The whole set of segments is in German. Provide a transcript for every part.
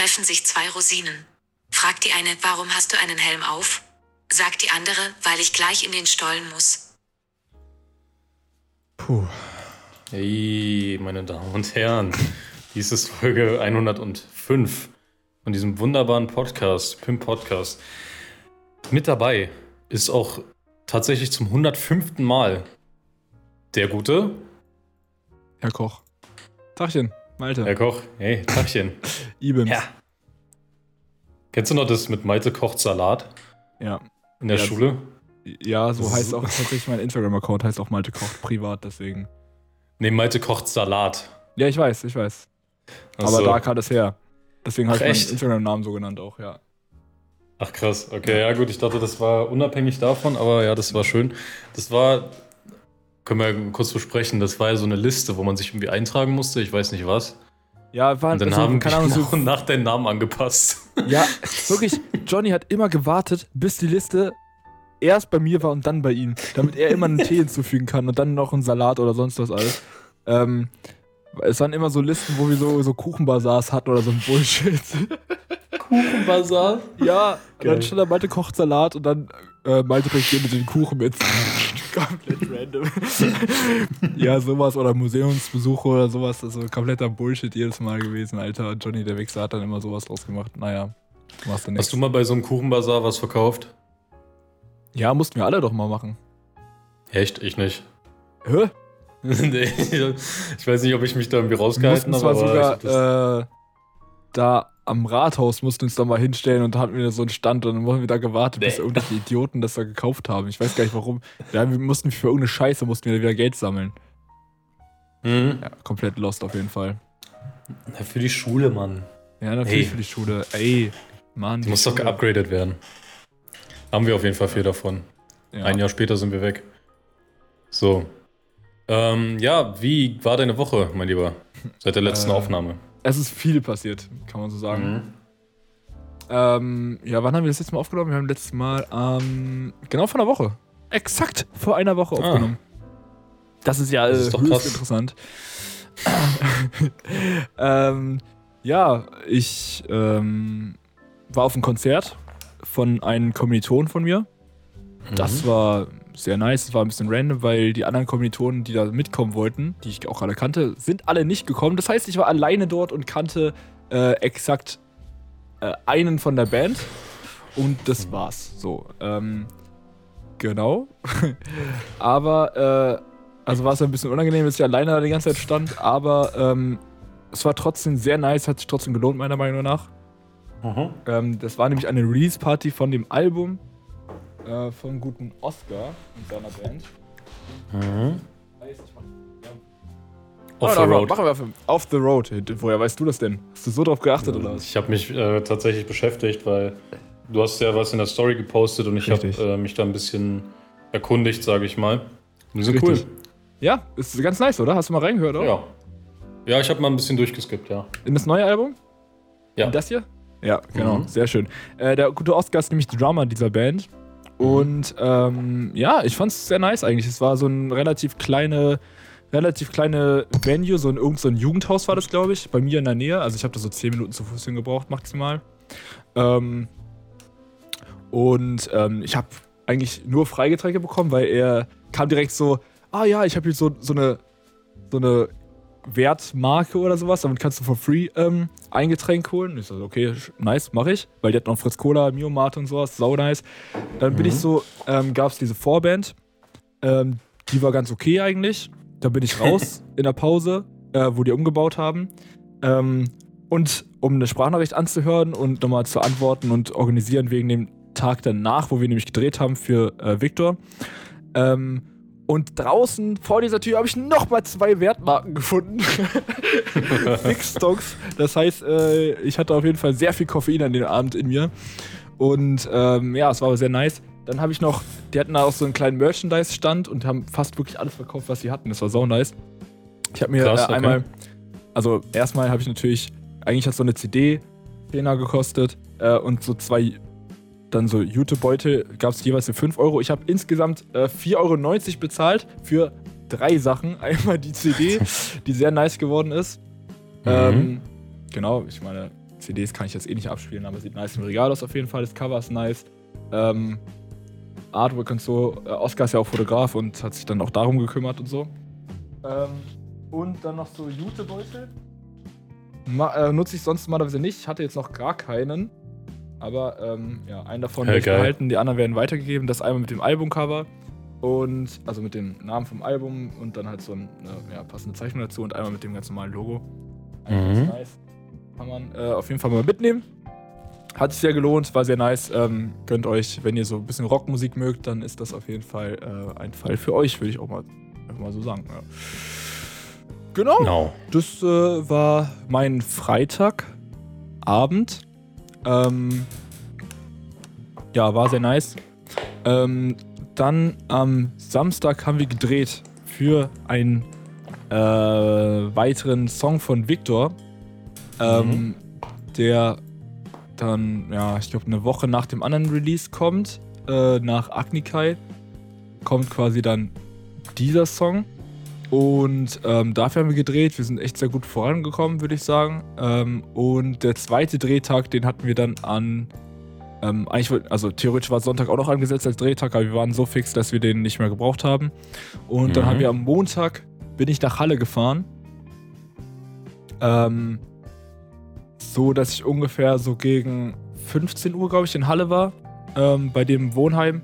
treffen sich zwei Rosinen. Fragt die eine, warum hast du einen Helm auf? Sagt die andere, weil ich gleich in den Stollen muss. Puh. Hey, meine Damen und Herren. Dies ist Folge 105 von diesem wunderbaren Podcast, Pimp Podcast. Mit dabei ist auch tatsächlich zum 105. Mal der gute Herr Koch. Tachchen, Malte. Herr Koch. Hey, Tachchen. Ibims. ja. Kennst du noch das mit Malte kocht Salat Ja. in der Ja, Schule? Ja, so Das heißt auch tatsächlich mein Instagram-Account, heißt auch Malte Koch privat, deswegen. Nee, Malte kocht Salat. Ja, ich weiß, ich weiß. Ach Aber so. da kam es her. Deswegen habe ich meinen echt? Instagram-Namen so genannt auch, ja. Ach krass, okay, ja gut, ich dachte, das war unabhängig davon, aber ja, das war schön. Das war, können wir kurz besprechen, das war ja so eine Liste, wo man sich irgendwie eintragen musste, ich weiß nicht was. Ja, war Und dann also, haben keine die Ahnung, nach so, und nach deinen Namen angepasst. Ja, wirklich, Johnny hat immer gewartet, bis die Liste erst bei mir war und dann bei ihm, damit er immer einen Tee hinzufügen kann und dann noch einen Salat oder sonst was alles. Ähm, es waren immer so Listen, wo wir so, so Kuchenbasars hatten oder so ein Bullshit. Kuchenbazar? Ja, Geil. dann stand da Malte kocht Salat und dann äh, Malte bringt dir mit den Kuchen mit. komplett random. ja, sowas oder Museumsbesuche oder sowas. Also kompletter Bullshit jedes Mal gewesen, Alter. Johnny der Wichser hat dann immer sowas draus gemacht. Naja, machst du nichts. Hast du mal bei so einem Kuchenbazar was verkauft? Ja, mussten wir alle doch mal machen. Echt? Ich nicht. Hä? nee, ich weiß nicht, ob ich mich da irgendwie rausgehalten habe, aber ich hab das- sogar äh, da am Rathaus mussten uns da mal hinstellen und da hatten wir so einen Stand und dann haben wir da gewartet, bis Nee. irgendwelche Idioten das da gekauft haben. Ich weiß gar nicht warum. Ja, wir mussten für irgendeine Scheiße mussten wir wieder Geld sammeln. Mhm. Ja, komplett lost auf jeden Fall. Ja, für die Schule, Mann. Ja, natürlich Hey. für die Schule. Ey, Mann. Die die muss doch Schule. geupgradet werden. Haben wir auf jeden Fall viel davon. Ja. Ein Jahr später sind wir weg. So. Ähm, ja, wie war deine Woche, mein Lieber? Seit der letzten Äh, Aufnahme. Es ist viel passiert, kann man so sagen. Mhm. Ähm, ja, wann haben wir das letzte Mal aufgenommen? Wir haben letztes Mal, ähm, genau vor einer Woche. Exakt vor einer Woche Ah. aufgenommen. Das ist ja Das äh, ist doch höchst krass. interessant. ähm, ja, ich ähm, war auf einem Konzert von einem Kommiliton von mir. Das Mhm. war sehr nice. Es war ein bisschen random, weil die anderen Kommilitonen, die da mitkommen wollten, die ich auch alle kannte, sind alle nicht gekommen. Das heißt, ich war alleine dort und kannte äh, exakt äh, einen von der Band. Und das war's. So. Ähm, genau. aber, äh, also war es ein bisschen unangenehm, dass ich alleine da die ganze Zeit stand. Aber ähm, es war trotzdem sehr nice, hat sich trotzdem gelohnt, meiner Meinung nach. Mhm. Ähm, das war nämlich eine Release-Party von dem Album äh, vom guten Oscar und seiner Band. Mhm. Off da the road. Machen wir auf, off the road. Woher weißt du das denn? Hast du so drauf geachtet oder was? Ich habe mich äh, tatsächlich beschäftigt, weil du hast ja was in der Story gepostet und ich habe äh, mich da ein bisschen erkundigt, sage ich mal. Und die sind Richtig. cool. Ja, ist ganz nice, oder? Hast du mal reingehört, oder? Ja. Ja, ich habe mal ein bisschen durchgeskippt, ja. In das neue Album? Ja. In das hier? Ja, genau. Mhm. Sehr schön. Äh, der gute Oscar ist nämlich Drummer dieser Band. Mhm. Und ähm, ja, ich fand es sehr nice eigentlich. Es war so ein relativ kleine, relativ kleine Venue, so ein irgend so ein Jugendhaus war das, glaube ich, bei mir in der Nähe. Also ich habe da so 10 Minuten zu Fuß hingebraucht, maximal. Ähm, und ähm, ich habe eigentlich nur Freigetränke bekommen, weil er kam direkt so, ah ja, ich habe hier so, so eine so eine Wertmarke oder sowas, damit kannst du for free ähm, ein Getränk holen. Ich so, okay, nice, mache ich, weil die hatten noch Fritz Cola, Mio Mate und sowas, sau nice. Dann bin Mhm. ich so, ähm, gab es diese Vorband, ähm, die war ganz okay eigentlich. Da bin ich raus in der Pause, äh, wo die umgebaut haben. Ähm, und um eine Sprachnachricht anzuhören und nochmal zu antworten und organisieren wegen dem Tag danach, wo wir nämlich gedreht haben für äh, Victor. Ähm, und draußen vor dieser Tür habe ich nochmal zwei Wertmarken gefunden. Big Stocks. Das heißt, äh, ich hatte auf jeden Fall sehr viel Koffein an dem Abend in mir. Und ähm, ja, es war aber sehr nice. Dann habe ich noch, die hatten da auch so einen kleinen Merchandise-Stand und haben fast wirklich alles verkauft, was sie hatten. Das war sau nice. Ich habe mir Krass, äh, okay. einmal, also erstmal habe ich natürlich, eigentlich hat so eine CD 10er gekostet äh, und so zwei, dann so Jutebeutel gab es jeweils für 5 Euro. Ich habe insgesamt äh, 4,90 Euro bezahlt für drei Sachen. Einmal die CD, die sehr nice geworden ist. Mhm. Ähm, genau, ich meine, CDs kann ich jetzt eh nicht abspielen, aber sieht nice im Regal aus auf jeden Fall. Das Cover ist nice. Ähm, Artwork und so. Äh, Oscar ist ja auch Fotograf und hat sich dann auch darum gekümmert und so. Ähm, und dann noch so Jutebeutel. Ma äh, nutze ich sonst normalerweise nicht. Ich hatte jetzt noch gar keinen. Aber ähm, ja, einen davon Ja, geil. behalten, die anderen werden weitergegeben. Das einmal mit dem Albumcover und also mit dem Namen vom Album und dann halt so eine ja, passende Zeichnung dazu und einmal mit dem ganz normalen Logo. Mhm. nice. Kann man äh, auf jeden Fall mal mitnehmen. Hat sich sehr gelohnt, war sehr nice. Ähm, gönnt euch, wenn ihr so ein bisschen Rockmusik mögt, dann ist das auf jeden Fall äh, ein Fall für euch, würde ich auch mal, einfach mal so sagen. Ja. Genau. Genau. Das äh, war mein Freitagabend. Ähm, ja, war sehr nice. Ähm, dann am Samstag haben wir gedreht für einen äh, weiteren Song von Victor, ähm, der dann, ja, ich glaube, eine Woche nach dem anderen Release kommt, äh, nach Agnikai, kommt quasi dann dieser Song. Und ähm, dafür haben wir gedreht. Wir sind echt sehr gut vorangekommen, würde ich sagen. Ähm, und der zweite Drehtag, den hatten wir dann an. Ähm, eigentlich, also theoretisch war Sonntag auch noch angesetzt als Drehtag, aber wir waren so fix, dass wir den nicht mehr gebraucht haben. Und dann Mhm. haben wir am Montag, bin ich nach Halle gefahren. Ähm, so, dass ich ungefähr so gegen 15 Uhr, glaube ich, in Halle war. Ähm, bei dem Wohnheim.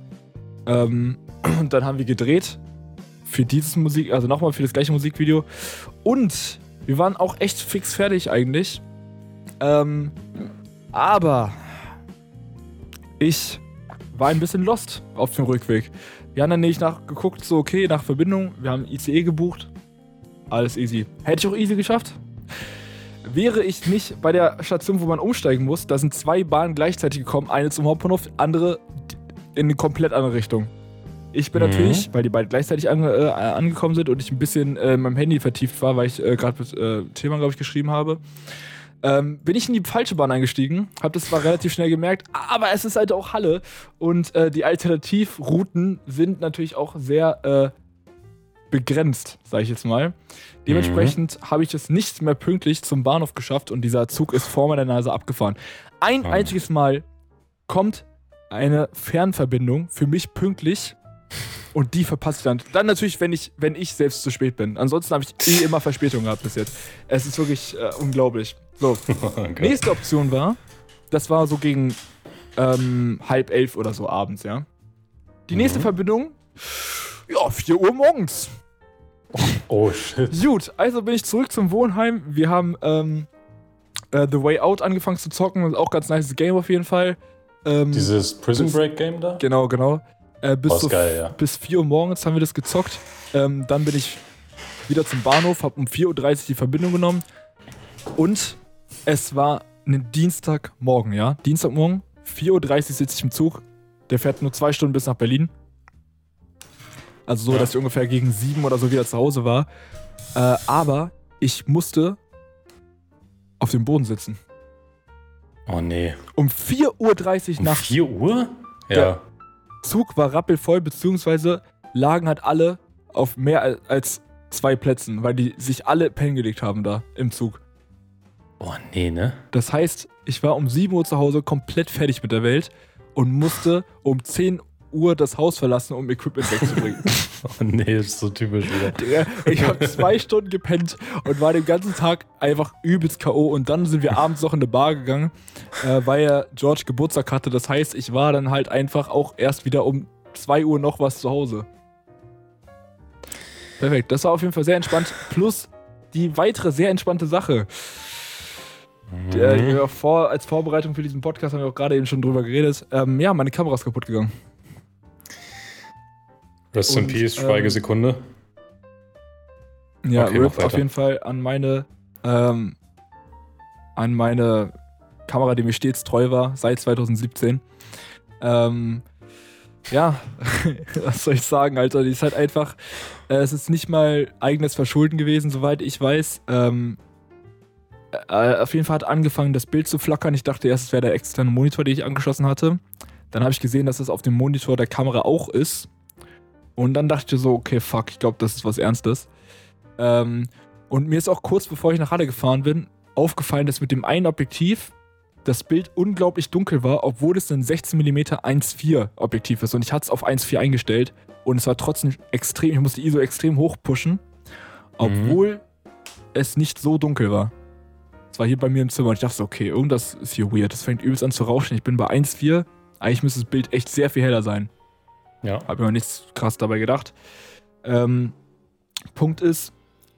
Ähm, und dann haben wir gedreht für dieses Musik, also nochmal für das gleiche Musikvideo. Und wir waren auch echt fix fertig eigentlich. Ähm, aber ich war ein bisschen lost auf dem Rückweg. Wir haben dann nämlich nachgeguckt, so okay, nach Verbindung. Wir haben ICE gebucht. Alles easy. Hätte ich auch easy geschafft. Wäre ich nicht bei der Station, wo man umsteigen muss, da sind zwei Bahnen gleichzeitig gekommen. Eine zum Hauptbahnhof, andere in eine komplett andere Richtung. Ich bin Mhm. natürlich, weil die beide gleichzeitig ange, äh, angekommen sind und ich ein bisschen äh, in meinem Handy vertieft war, weil ich äh, gerade mit äh, Thema, glaube ich, geschrieben habe, ähm, bin ich in die falsche Bahn eingestiegen. Hab das zwar relativ schnell gemerkt, aber es ist halt auch Halle und äh, die Alternativrouten sind natürlich auch sehr äh, begrenzt, sage ich jetzt mal. Dementsprechend habe ich es nicht mehr pünktlich zum Bahnhof geschafft und dieser Zug ist vor meiner Nase abgefahren. Ein Ah. einziges Mal kommt eine Fernverbindung für mich pünktlich und die verpasse ich dann. Dann natürlich, wenn ich, wenn ich selbst zu spät bin. Ansonsten habe ich eh immer Verspätung gehabt bis jetzt. Es ist wirklich äh, unglaublich. So, Okay. nächste Option war, das war so gegen ähm, halb elf oder so abends, ja. Die nächste Mhm. Verbindung, ja, 4 Uhr morgens. Oh shit. Gut, also bin ich zurück zum Wohnheim. Wir haben ähm, äh, The Way Out angefangen zu zocken. Das ist auch ganz nice Game auf jeden Fall. Ähm, Dieses Prison Break Game da? Genau, genau. Äh, bis, so geil, ja. bis 4 Uhr morgens haben wir das gezockt. Ähm, dann bin ich wieder zum Bahnhof, habe um 4.30 Uhr die Verbindung genommen. Und es war ein Dienstagmorgen, ja? Dienstagmorgen, 4.30 Uhr sitze ich im Zug. Der fährt nur zwei Stunden bis nach Berlin. Also so, Ja. dass ich ungefähr gegen 7 oder so wieder zu Hause war. Äh, aber ich musste auf dem Boden sitzen. Oh nee. Um 4.30 Uhr Um nachts. 4 Uhr? Ja. Ja. Zug war rappelvoll, beziehungsweise lagen halt alle auf mehr al- als zwei Plätzen, weil die sich alle pennen gelegt haben da im Zug. Oh nee, ne? Das heißt, ich war um 7 Uhr zu Hause komplett fertig mit der Welt und musste um 10 Uhr das Haus verlassen, um Equipment wegzubringen. Oh nee, ist so typisch wieder. Digga, ich habe zwei Stunden gepennt und war den ganzen Tag einfach übelst K.O. Und dann sind wir abends noch in eine Bar gegangen, äh, weil ja George Geburtstag hatte. Das heißt, ich war dann halt einfach auch erst wieder um 2 Uhr noch was zu Hause. Perfekt, das war auf jeden Fall sehr entspannt. Plus die weitere sehr entspannte Sache. Äh, Mhm. vor, als Vorbereitung für diesen Podcast haben wir auch gerade eben schon drüber geredet. Ähm, ja, meine Kamera ist kaputt gegangen. Rest in Peace, ähm, Schweigesekunde. Ja, Okay, RIP auf jeden Fall an meine, ähm, an meine Kamera, die mir stets treu war, seit 2017. Ähm, ja, was soll ich sagen, Alter? Die ist halt einfach, äh, es ist nicht mal eigenes Verschulden gewesen, soweit ich weiß. Ähm, äh, auf jeden Fall hat angefangen, das Bild zu flackern. Ich dachte erst, es wäre der externe Monitor, den ich angeschlossen hatte. Dann habe ich gesehen, dass es auf dem Monitor der Kamera auch ist. Und dann dachte ich so, okay, fuck, ich glaube, das ist was Ernstes. Ähm, und mir ist auch kurz bevor ich nach Halle gefahren bin, aufgefallen, dass mit dem einen Objektiv das Bild unglaublich dunkel war, obwohl es ein 16mm 1.4 Objektiv ist. Und ich hatte es auf 1.4 eingestellt und es war trotzdem extrem, ich musste ISO extrem hoch pushen, obwohl es nicht so dunkel war. Es war hier bei mir im Zimmer und ich dachte so, okay, irgendwas ist hier weird. Das fängt übelst an zu rauschen. Ich bin bei 1.4. Eigentlich müsste das Bild echt sehr viel heller sein. Ja. Hab mir nichts krass dabei gedacht. Ähm, Punkt ist,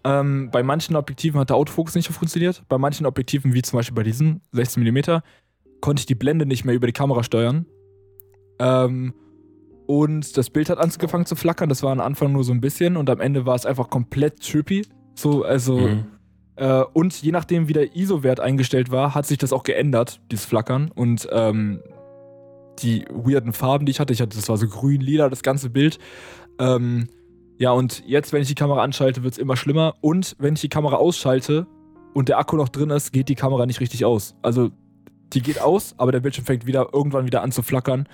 ähm, bei manchen Objektiven hat der Autofokus nicht funktioniert. Bei manchen Objektiven, wie zum Beispiel bei diesem 16mm, konnte ich die Blende nicht mehr über die Kamera steuern. Ähm, und das Bild hat angefangen zu flackern. Das war am Anfang nur so ein bisschen und am Ende war es einfach komplett trippy. So, also. Mhm. Äh, und je nachdem, wie der ISO-Wert eingestellt war, hat sich das auch geändert, dieses Flackern. Und ähm, die weirden Farben, die ich hatte, ich hatte, das war so grün, lila, das ganze Bild. Ähm, ja, und jetzt, wenn ich die Kamera anschalte, wird es immer schlimmer. Und wenn ich die Kamera ausschalte und der Akku noch drin ist, geht die Kamera nicht richtig aus. Also, die geht aus, aber der Bildschirm fängt wieder irgendwann wieder an zu flackern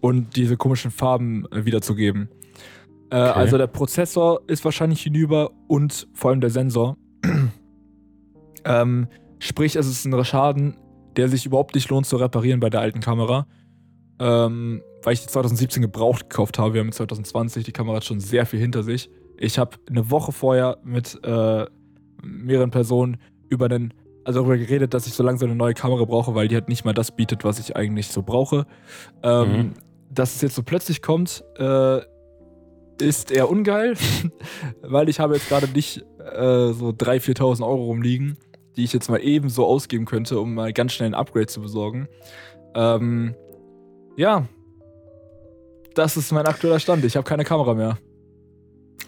und diese komischen Farben äh, wiederzugeben. Äh, Also, der Prozessor ist wahrscheinlich hinüber und vor allem der Sensor. ähm, sprich, es ist ein Schaden, der sich überhaupt nicht lohnt zu reparieren bei der alten Kamera. Ähm, weil ich die 2017 gebraucht gekauft habe. Wir haben 2020, die Kamera hat schon sehr viel hinter sich. Ich habe eine Woche vorher mit äh, mehreren Personen über den, also darüber geredet, dass ich so langsam eine neue Kamera brauche, weil die halt nicht mal das bietet, was ich eigentlich so brauche. Ähm, Mhm. Dass es jetzt so plötzlich kommt, äh, ist eher ungeil, weil ich habe jetzt gerade nicht äh, so 3.000, 4.000 Euro rumliegen, die ich jetzt mal eben so ausgeben könnte, um mal ganz schnell ein Upgrade zu besorgen. Ähm, ja, das ist mein aktueller Stand. Ich habe keine Kamera mehr.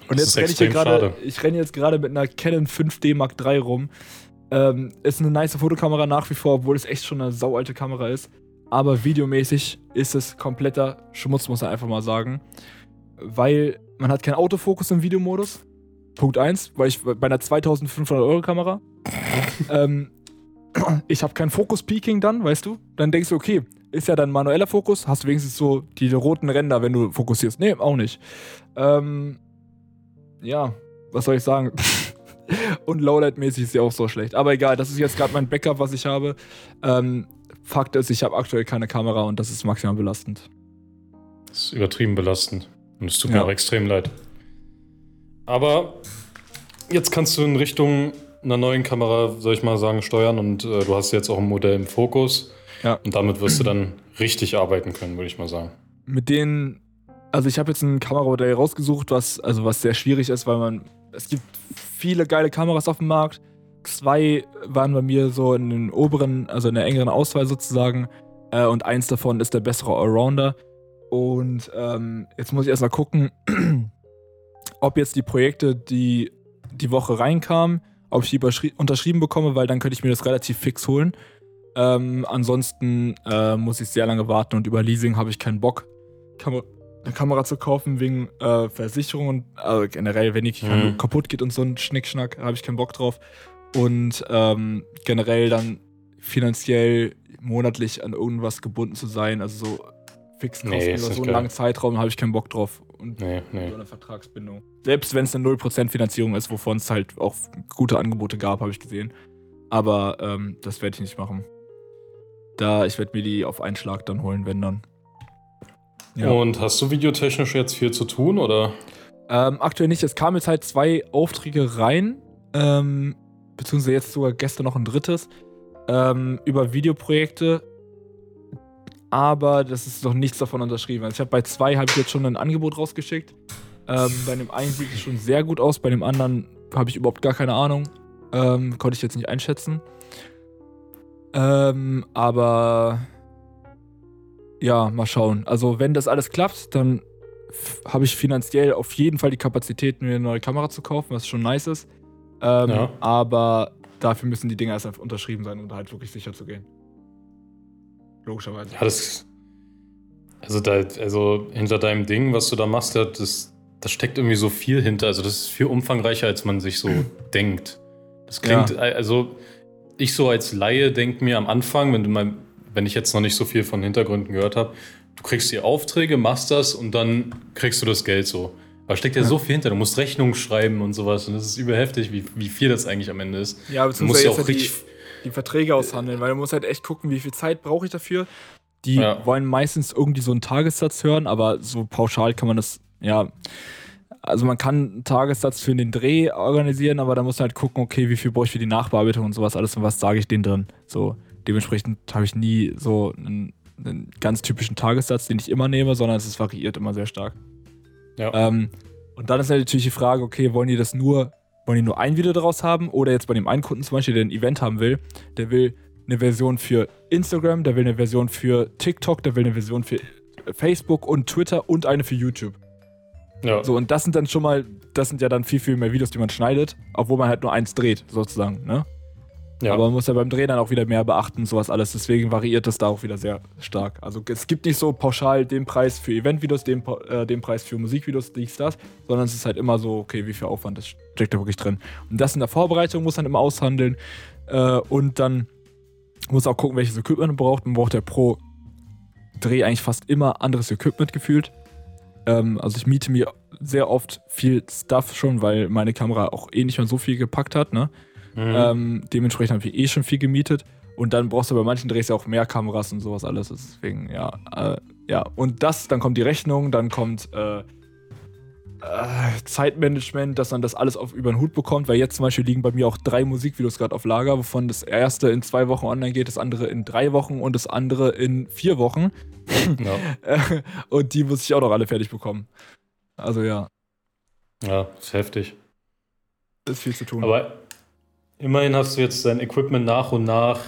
Und Das jetzt renne ich hier gerade, ich renne jetzt gerade mit einer Canon 5D Mark III rum. Ähm, ist eine nice Fotokamera nach wie vor, obwohl es echt schon eine saualte Kamera ist. Aber videomäßig ist es kompletter Schmutz, muss man einfach mal sagen. Weil man hat keinen Autofokus im Videomodus. Punkt 1, weil ich bei einer 2500 Euro Kamera. ähm, ich habe kein Fokus-Peaking dann, weißt du? Dann denkst du, okay, ist ja dann manueller Fokus, hast du wenigstens so die roten Ränder, wenn du fokussierst. Nee, auch nicht. Ähm, ja, was soll ich sagen? Und Lowlight-mäßig ist sie auch so schlecht. Aber egal, das ist jetzt gerade mein Backup, was ich habe. Ähm, Fakt ist, ich habe aktuell keine Kamera und das ist maximal belastend. Das ist übertrieben belastend. Und es tut Ja. mir auch extrem leid. Aber jetzt kannst du in Richtung einer neuen Kamera, soll ich mal sagen, steuern und äh, du hast jetzt auch ein Modell im Fokus. Ja. Und damit wirst du dann richtig arbeiten können, würde ich mal sagen. mit denen, also ich habe jetzt ein Kameramodell rausgesucht, was, also was sehr schwierig ist, weil man, es gibt viele geile Kameras auf dem Markt. Zwei waren bei mir so in den oberen, also in der engeren Auswahl sozusagen. Äh, und eins davon ist der bessere Allrounder. Und ähm, jetzt muss ich erstmal gucken, ob jetzt die Projekte, die die Woche reinkamen, ob ich die unterschrieben bekomme, weil dann könnte ich mir das relativ fix holen. Ähm, ansonsten äh, muss ich sehr lange warten und über Leasing habe ich keinen Bock, Kamer eine Kamera zu kaufen wegen äh, Versicherung und also generell, wenn die Mhm. kaputt geht und so ein Schnickschnack, habe ich keinen Bock drauf. Und ähm, generell dann finanziell monatlich an irgendwas gebunden zu sein, also so Fixkosten Nee, über so einen geil. langen Zeitraum habe ich keinen Bock drauf. Und Nee, nee. so eine Vertragsbindung. Selbst wenn es eine 0% Finanzierung ist, wovon es halt auch gute Angebote gab, habe ich gesehen. Aber ähm, das werde ich nicht machen. Da, ich werde mir die auf einen Schlag dann holen, wenn dann. Ja. Und hast du videotechnisch jetzt viel zu tun oder? Ähm, aktuell nicht. Es kamen jetzt halt zwei Aufträge rein. Ähm, beziehungsweise jetzt sogar gestern noch ein drittes. Ähm, über Videoprojekte. Aber das ist noch nichts davon unterschrieben. Also ich habe bei zwei habe ich jetzt schon ein Angebot rausgeschickt. Ähm, bei dem einen sieht es schon sehr gut aus, bei dem anderen habe ich überhaupt gar keine Ahnung. Ähm, konnte ich jetzt nicht einschätzen. Ähm, aber ja, mal schauen. Also, wenn das alles klappt, dann habe ich finanziell auf jeden Fall die Kapazität, mir eine neue Kamera zu kaufen, was schon nice ist. Ähm, Ja. Aber dafür müssen die Dinger erst einfach unterschrieben sein, um da halt wirklich sicher zu gehen. Logischerweise. Ja, das. Also, da, also hinter deinem Ding, was du da machst, da- das, das steckt irgendwie so viel hinter. Also, das ist viel umfangreicher, als man sich so denkt. Das klingt, Ja. also, ich so als Laie denke mir am Anfang, wenn du mal, wenn ich jetzt noch nicht so viel von Hintergründen gehört habe, du kriegst die Aufträge, machst das und dann kriegst du das Geld so. Aber steckt ja, Ja. so viel hinter. Du musst Rechnungen schreiben und sowas. Und das ist überheftig, wie, wie viel das eigentlich am Ende ist. Ja, Du musst beziehungsweise ja jetzt auch die- richtig, die Verträge aushandeln, weil du musst halt echt gucken, wie viel Zeit brauche ich dafür. Die Ja. wollen meistens irgendwie so einen Tagessatz hören, aber so pauschal kann man das, ja. Also man kann einen Tagessatz für den Dreh organisieren, aber da muss man halt gucken, okay, wie viel brauche ich für die Nachbearbeitung und sowas alles und was sage ich denen drin. So, dementsprechend habe ich nie so einen, einen ganz typischen Tagessatz, den ich immer nehme, sondern es variiert immer sehr stark. Ja. Ähm, und dann ist halt natürlich die Frage, okay, wollen die das nur, wollen die nur ein Video daraus haben? Oder jetzt bei dem einen Kunden zum Beispiel, der ein Event haben will, der will eine Version für Instagram, der will eine Version für TikTok, der will eine Version für Facebook und Twitter und eine für YouTube. ja. So, und das sind dann schon mal, das sind ja dann viel, viel mehr Videos, die man schneidet, obwohl man halt nur eins dreht, sozusagen, ne? Ja. Aber man muss ja beim Drehen dann auch wieder mehr beachten, sowas alles. Deswegen variiert das da auch wieder sehr stark. Also es gibt nicht so pauschal den Preis für Eventvideos, den, äh, den Preis für Musikvideos, dies, das, sondern es ist halt immer so, okay, wie viel Aufwand das steckt da wirklich drin. Und das in der Vorbereitung muss man immer aushandeln. Äh, und dann muss auch gucken, welches Equipment man braucht. Man braucht ja pro Dreh eigentlich fast immer anderes Equipment gefühlt. Ähm, also ich miete mir sehr oft viel Stuff schon, weil meine Kamera auch eh nicht mehr so viel gepackt hat, ne? Mhm. Ähm, dementsprechend habe ich eh schon viel gemietet. Und dann brauchst du bei manchen Drehs ja auch mehr Kameras und sowas alles. Deswegen, ja. Äh, ja, und das, dann kommt die Rechnung, dann kommt äh, äh, Zeitmanagement, dass man das alles auf über den Hut bekommt. Weil jetzt zum Beispiel liegen bei mir auch drei Musikvideos gerade auf Lager, wovon das erste in zwei Wochen online geht, das andere in drei Wochen und das andere in vier Wochen. ja. Und die muss ich auch noch alle fertig bekommen. Also ja, ja, ist heftig. ist viel zu tun. Aber immerhin hast du jetzt dein Equipment nach und nach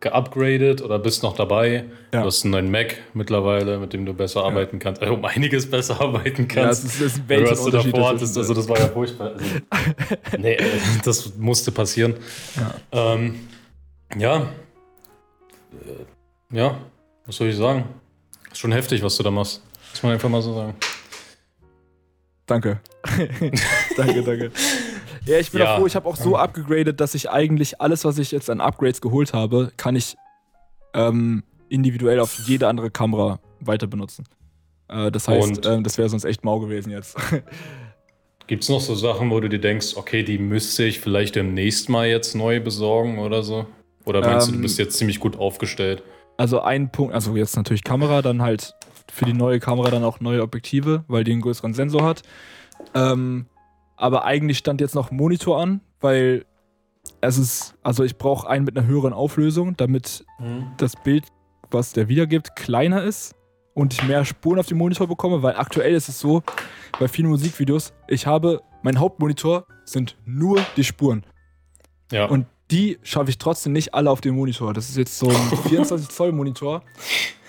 geupgradet oder bist noch dabei. Ja. Du hast einen neuen Mac mittlerweile, mit dem du besser arbeiten kannst, äh, um einiges besser arbeiten ja, kannst. ist, es ist ein Weil was du davor hattest, also das war ja furchtbar. Also, nee, äh, das musste passieren. Ja. Ähm, ja. Äh, Ja, was soll ich sagen? Ist schon heftig, was du da machst. Muss man einfach mal so sagen. Danke. danke, danke. Ja, ich bin Ja. auch froh, ich habe auch so abgegradet, dass ich eigentlich alles, was ich jetzt an Upgrades geholt habe, kann ich ähm, individuell auf jede andere Kamera weiter benutzen. Äh, das heißt, ähm, das wäre sonst echt mau gewesen jetzt. Gibt es noch so Sachen, wo du dir denkst, okay, die müsste ich vielleicht demnächst mal jetzt neu besorgen oder so? Oder meinst du, du Ähm, bist jetzt ziemlich gut aufgestellt? Also ein Punkt, also jetzt natürlich Kamera, dann halt für die neue Kamera dann auch neue Objektive, weil die einen größeren Sensor hat. Ähm, aber eigentlich stand jetzt noch Monitor an, weil es ist, also ich brauche einen mit einer höheren Auflösung, damit das Bild, was der wiedergibt, kleiner ist und ich mehr Spuren auf dem Monitor bekomme, weil aktuell ist es so, bei vielen Musikvideos, ich habe, mein Hauptmonitor sind nur die Spuren. Ja. Und die schaffe ich trotzdem nicht alle auf dem Monitor. Das ist jetzt so ein 24 Zoll Monitor,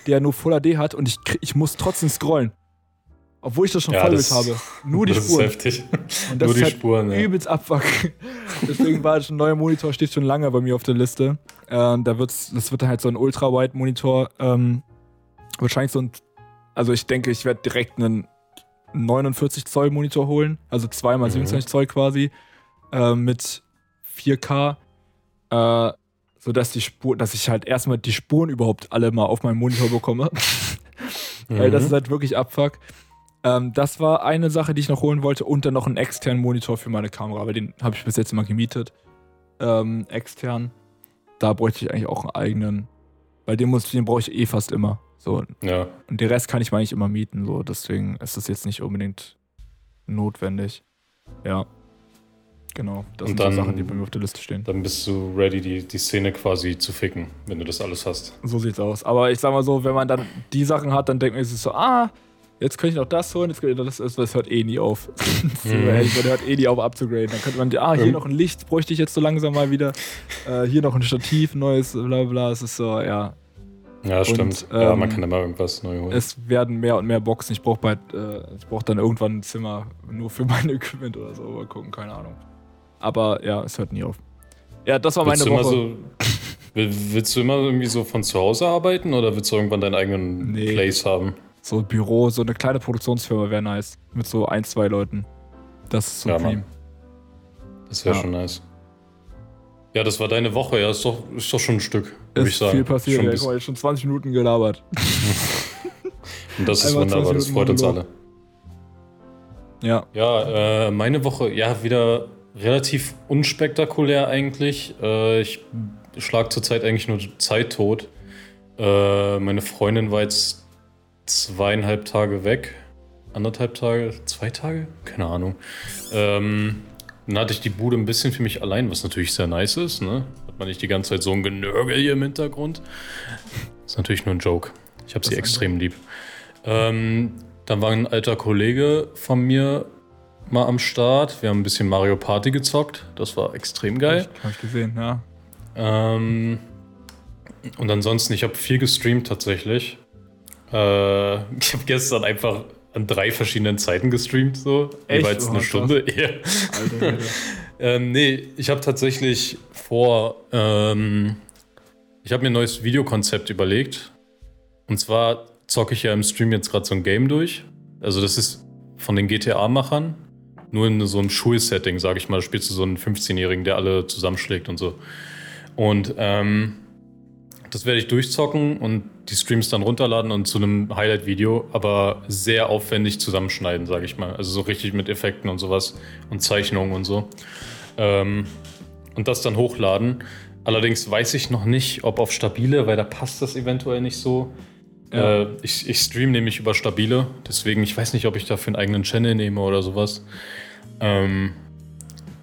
der nur Full HD hat und ich, ich muss trotzdem scrollen. Obwohl ich das schon Ja, Vollbild das- habe. Nur die das Spuren. ist heftig. Und das Nur die ist halt Spuren, ja. übelst abfuck. Deswegen war schon ein neuer Monitor, steht schon lange bei mir auf der Liste. Äh, da wird's, das wird dann halt so ein Ultra-Wide-Monitor. Ähm, wahrscheinlich so ein, also ich denke, ich werde direkt einen 49 Zoll Monitor holen, also 2 mal Mhm. 27 Zoll quasi, äh, mit 4K, äh, sodass die Spur, dass ich halt erstmal die Spuren überhaupt alle mal auf meinem Monitor bekomme. Weil das Mhm. ist halt wirklich Abfuck. Ähm, das war eine Sache, die ich noch holen wollte und dann noch einen externen Monitor für meine Kamera, weil den habe ich bis jetzt immer gemietet. Ähm, extern. Da bräuchte ich eigentlich auch einen eigenen. Weil den, muss- den brauche ich eh fast immer. So. ja. Und den Rest kann ich mir eigentlich immer mieten. So. Deswegen ist das jetzt nicht unbedingt notwendig. Ja. Genau. Das Und sind dann- so Sachen, die bei mir auf der Liste stehen. Dann bist du ready, die, die Szene quasi zu ficken, wenn du das alles hast. So sieht's aus. Aber ich sag mal so, wenn man dann die Sachen hat, dann denkt man sich so, ah, jetzt könnte ich noch das holen, jetzt könnte ich noch das, das hört eh nie auf. so, Mhm. ehrlich, man hört eh nie auf abzugraden. Dann könnte man, ah, hier Ähm. noch ein Licht, bräuchte ich jetzt so langsam mal wieder. Äh, hier noch ein Stativ, neues, bla bla. Es ist so, ja. Ja, stimmt. ja, man ähm, kann immer irgendwas neu holen. Es werden mehr und mehr Boxen. Ich brauche bald, äh, ich brauche dann irgendwann ein Zimmer nur für mein Equipment oder so. Mal gucken, keine Ahnung. Aber ja, es hört nie auf. Ja, das war meine willst, immer Woche. so, will- willst du immer irgendwie so von zu Hause arbeiten oder willst du irgendwann deinen eigenen Nee. Place haben? So ein Büro, so eine kleine Produktionsfirma wäre nice. Mit so ein, zwei Leuten. Das ist Ja, supreme. Mann. Das wäre Ja. schon nice. Ja, das war deine Woche, ja, ist doch, ist doch schon ein Stück, würde ich sagen. viel passiert. Schon Ja, mal, jetzt schon 20 Minuten gelabert. Und das ist Einmal 20 wunderbar, das freut uns alle. Ja. Ja, äh, meine Woche, ja, wieder relativ unspektakulär eigentlich. Äh, ich schlage zurzeit eigentlich nur Zeit tot. Äh, meine Freundin war jetzt zweieinhalb Tage weg. Anderthalb Tage, zwei Tage? Keine Ahnung. Ähm, dann hatte ich die Bude ein bisschen für mich allein, was natürlich sehr nice ist. Ne? Hat man nicht die ganze Zeit so ein Genörgel hier im Hintergrund. Ist natürlich nur ein Joke. Ich habe sie extrem lieb. Ähm, dann war ein alter Kollege von mir mal am Start. Wir haben ein bisschen Mario Party gezockt. Das war extrem geil. Hab ich gesehen, ja. Ähm, und ansonsten, ich habe viel gestreamt tatsächlich. Äh, ich habe gestern einfach an drei verschiedenen Zeiten gestreamt, so. Echt? Jeweils Oh, eine krass. Stunde. Ja. Alter, Alter. Ähm, nee, ich habe tatsächlich vor, ähm, ich habe mir ein neues Videokonzept überlegt. Und zwar zocke ich ja im Stream jetzt gerade so ein Game durch. Also das ist von den GTA-Machern. Nur in so einem Schulsetting, sage ich mal. Da spielst du so einen 15-Jährigen, der alle zusammenschlägt und so. Und ähm, das werde ich durchzocken und die Streams dann runterladen und zu einem Highlight-Video, aber sehr aufwendig zusammenschneiden, sage ich mal. Also so richtig mit Effekten und sowas und Zeichnungen und so. Ähm, und das dann hochladen. Allerdings weiß ich noch nicht, ob auf stabile, weil da passt das eventuell nicht so. Ja. Äh, ich, ich stream nämlich über stabile, deswegen ich weiß nicht, ob ich dafür einen eigenen Channel nehme oder sowas. Ähm,